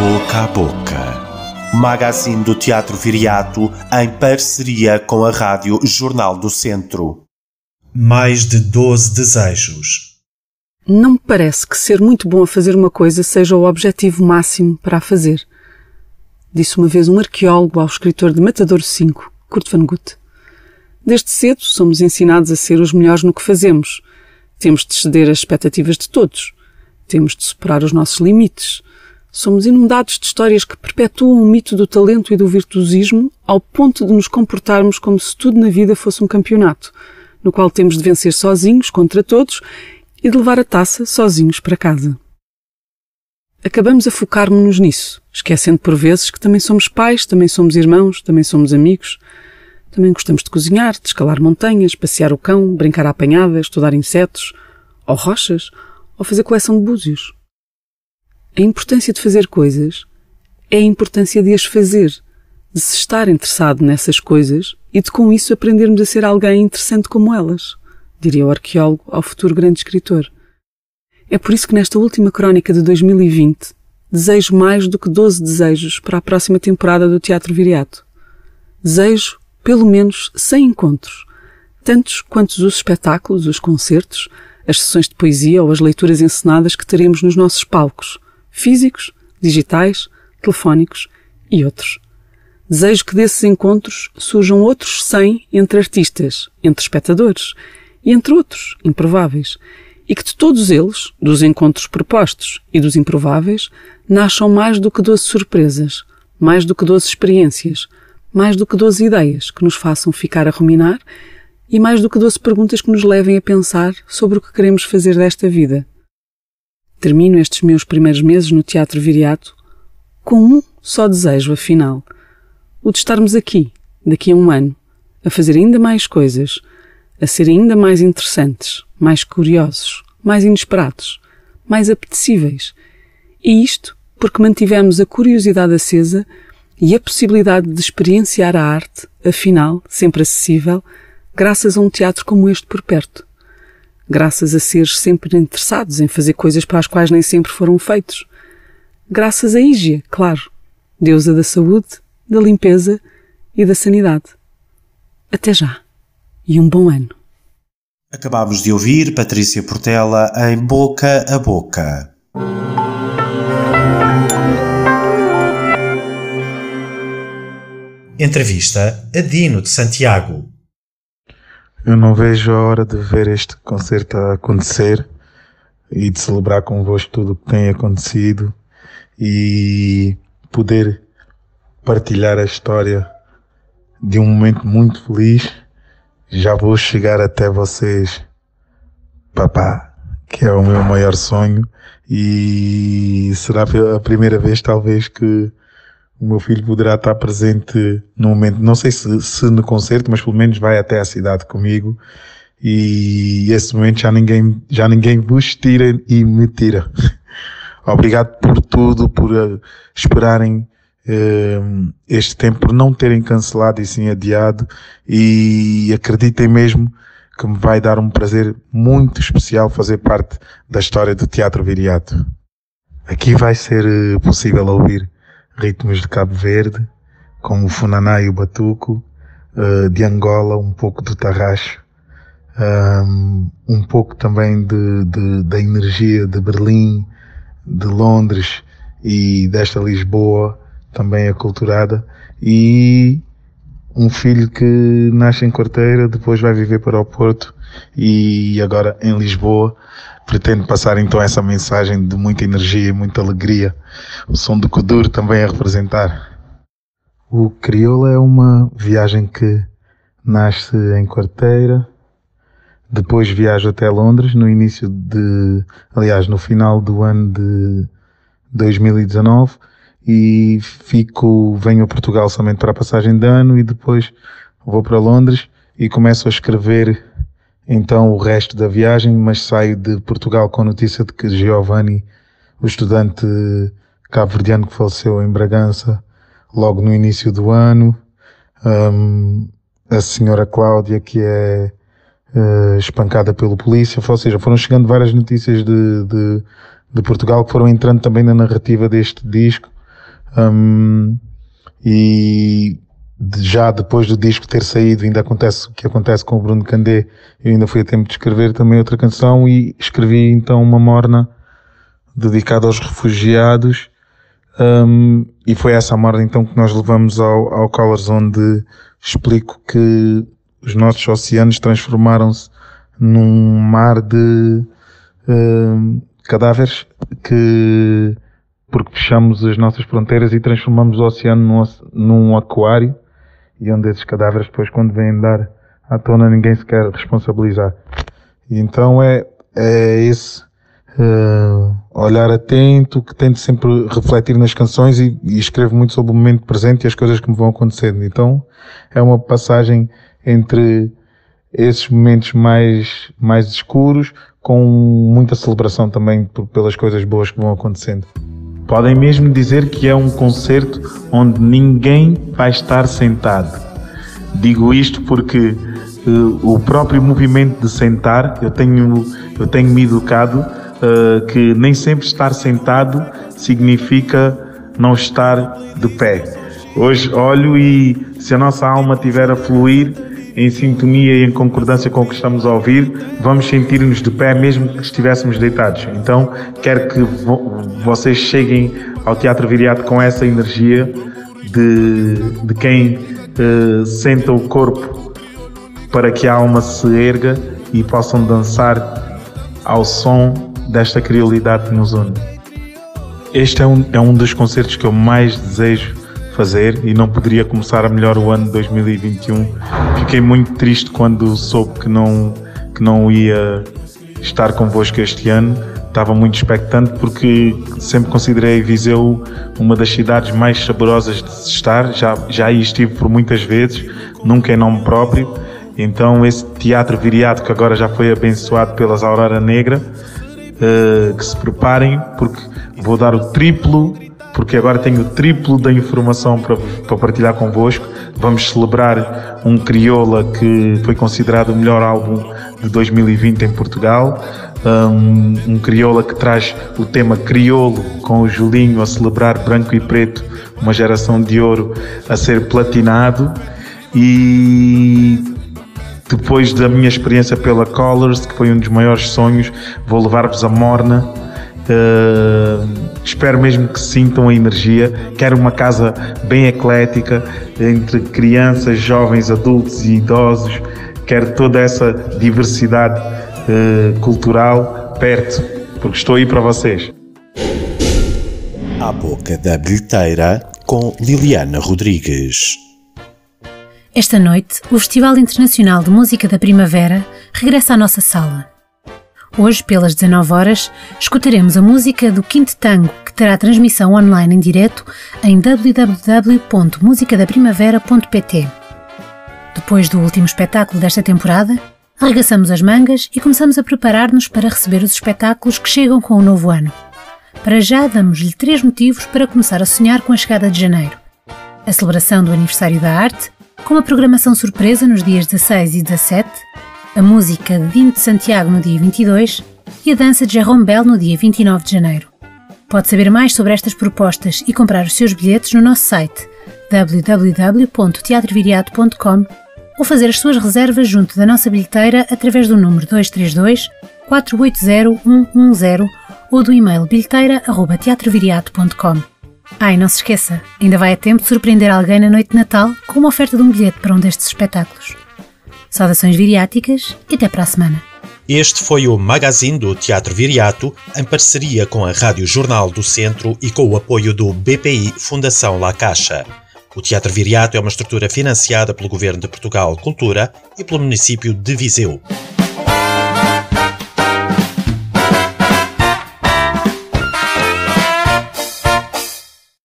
Boca a Boca. Magazine do Teatro Viriato em parceria com a Rádio Jornal do Centro. Mais de 12 desejos. Não me parece que ser muito bom a fazer uma coisa seja o objetivo máximo para a fazer. Disse uma vez um arqueólogo ao escritor de Matador 5, Kurt Van Gut. Desde cedo somos ensinados a ser os melhores no que fazemos. Temos de ceder às expectativas de todos. Temos de superar os nossos limites. Somos inundados de histórias que perpetuam o mito do talento e do virtuosismo ao ponto de nos comportarmos como se tudo na vida fosse um campeonato, no qual temos de vencer sozinhos contra todos e de levar a taça sozinhos para casa. Acabamos a focar-nos nisso, esquecendo por vezes que também somos pais, também somos irmãos, também somos amigos, também gostamos de cozinhar, de escalar montanhas, passear o cão, brincar à apanhada, estudar insetos, ou rochas, ou fazer coleção de búzios. A importância de fazer coisas é a importância de as fazer, de se estar interessado nessas coisas e de com isso aprendermos a ser alguém interessante como elas, diria o arqueólogo ao futuro grande escritor. É por isso que nesta última crónica de 2020 desejo mais do que 12 desejos para a próxima temporada do Teatro Viriato. Desejo pelo menos 100 encontros, tantos quantos os espetáculos, os concertos, as sessões de poesia ou as leituras encenadas que teremos nos nossos palcos, físicos, digitais, telefónicos e outros. Desejo que desses encontros surjam outros 100 entre artistas, entre espectadores e entre outros improváveis, e que de todos eles, dos encontros propostos e dos improváveis, nasçam mais do que doze surpresas, mais do que doze experiências, mais do que doze ideias que nos façam ficar a ruminar e mais do que doze perguntas que nos levem a pensar sobre o que queremos fazer desta vida. Termino estes meus primeiros meses no Teatro Viriato com um só desejo, afinal. O de estarmos aqui, daqui a um ano, a fazer ainda mais coisas, a ser ainda mais interessantes, mais curiosos, mais inesperados, mais apetecíveis. E isto porque mantivemos a curiosidade acesa e a possibilidade de experienciar a arte, afinal, sempre acessível, graças a um teatro como este por perto. Graças a seres sempre interessados em fazer coisas para as quais nem sempre foram feitos. Graças a Ígia, claro, deusa da saúde, da limpeza e da sanidade. Até já. E um bom ano. Acabámos de ouvir Patrícia Portela em Boca a Boca. Entrevista a Dino de Santiago. Eu não vejo a hora de ver este concerto a acontecer e de celebrar convosco tudo o que tem acontecido e poder partilhar a história de um momento muito feliz. Já vou chegar até vocês, papá, que é o meu maior sonho e será a primeira vez talvez que o meu filho poderá estar presente no momento, não sei se, se no concerto, mas pelo menos vai até a cidade comigo e esse momento já ninguém, já ninguém vos tira e me tira. Obrigado por tudo, por uh, esperarem uh, este tempo, por não terem cancelado e sim adiado e acreditem mesmo que me vai dar um prazer muito especial fazer parte da história do Teatro Viriato. Aqui vai ser uh, possível ouvir ritmos de Cabo Verde, como o Funaná e o Batuco, uh, de Angola, um pouco do Tarraxo, um, um pouco também de, de, da energia de Berlim, de Londres e desta Lisboa, também aculturada, e um filho que nasce em Corteira, depois vai viver para o Porto e agora em Lisboa pretende passar então essa mensagem de muita energia e muita alegria. O som do Kuduro também a representar. O Crioula é uma viagem que nasce em Quarteira, depois viajo até Londres no início de, aliás, no final do ano de 2019 e fico, venho a Portugal somente para a passagem de ano e depois vou para Londres e começo a escrever então o resto da viagem, mas saio de Portugal com a notícia de que Giovanni, o estudante cabo-verdiano que faleceu em Bragança logo no início do ano, um, a senhora Cláudia que é uh, espancada pela polícia, ou seja, foram chegando várias notícias de, de, de, Portugal que foram entrando também na narrativa deste disco Um, e já depois do disco ter saído, ainda acontece o que acontece com o Bruno Candé, eu ainda fui a tempo de escrever também outra canção e escrevi então uma morna dedicada aos refugiados. Um, e foi essa morna então que nós levamos ao, ao Colors, onde explico que os nossos oceanos transformaram-se num mar de um, cadáveres que porque fechamos as nossas fronteiras e transformamos o oceano num, num aquário e onde esses cadáveres depois quando vêm dar à tona ninguém se quer responsabilizar. E então é, é esse uh, olhar atento que tento sempre refletir nas canções e, e, escrevo muito sobre o momento presente e as coisas que me vão acontecendo. Então é uma passagem entre esses momentos mais, mais escuros com muita celebração também por, pelas coisas boas que vão acontecendo. Podem mesmo dizer que é um concerto onde ninguém vai estar sentado. Digo isto porque uh, o próprio movimento de sentar, eu tenho, eu tenho me educado uh, que nem sempre estar sentado significa não estar de pé. Hoje olho e se a nossa alma estiver a fluir, em sintonia e em concordância com o que estamos a ouvir, vamos sentir-nos de pé mesmo que estivéssemos deitados. Então, quero que vo vocês cheguem ao Teatro Viriato com essa energia de, de quem uh, senta o corpo para que a alma se erga e possam dançar ao som desta criolidade que nos une. Este é um, é um dos concertos que eu mais desejo fazer e não poderia começar melhor o ano de 2021. Fiquei muito triste quando soube que não, que não ia estar convosco este ano. Estava muito expectante porque sempre considerei Viseu uma das cidades mais saborosas de se estar. Já, já aí estive por muitas vezes, nunca em nome próprio. Então esse teatro viriato que agora já foi abençoado pelas Aurora Negra, uh, que se preparem porque vou dar o triplo porque agora tenho o triplo da informação para, para partilhar convosco. Vamos celebrar um Crioula que foi considerado o melhor álbum de 2020 em Portugal. Um, um Crioula que traz o tema Criolo com o Julinho a celebrar branco e preto, uma geração de ouro a ser platinado. E depois da minha experiência pela Colors, que foi um dos maiores sonhos, vou levar-vos a Morna Uh, espero mesmo que sintam a energia. Quero uma casa bem eclética, entre crianças, jovens, adultos e idosos. Quero toda essa diversidade uh, cultural perto, porque estou aí para vocês. À boca da bilheteira com Liliana Rodrigues. Esta noite, o Festival Internacional de Música da Primavera regressa à nossa sala. Hoje, pelas 19 horas, escutaremos a música do Quinto Tango, que terá transmissão online em direto em www.musicadaprimavera.pt. Depois do último espetáculo desta temporada, arregaçamos as mangas e começamos a preparar-nos para receber os espetáculos que chegam com o novo ano. Para já, damos-lhe três motivos para começar a sonhar com a chegada de janeiro. A celebração do aniversário da arte, com uma programação surpresa nos dias 16 e 17, a música de Dino de Santiago no dia 22 e a dança de Jerome Bell no dia 29 de janeiro. Pode saber mais sobre estas propostas e comprar os seus bilhetes no nosso site www.teatroviriato.com ou fazer as suas reservas junto da nossa bilheteira através do número 232 480 110 ou do e-mail bilheteira.teatroviriato.com. Ah, e não se esqueça, ainda vai a tempo de surpreender alguém na noite de Natal com uma oferta de um bilhete para um destes espetáculos. Saudações viriáticas e até para a semana. Este foi o Magazine do Teatro Viriato, em parceria com a Rádio Jornal do Centro e com o apoio do BPI Fundação La Caixa. O Teatro Viriato é uma estrutura financiada pelo Governo de Portugal Cultura e pelo município de Viseu.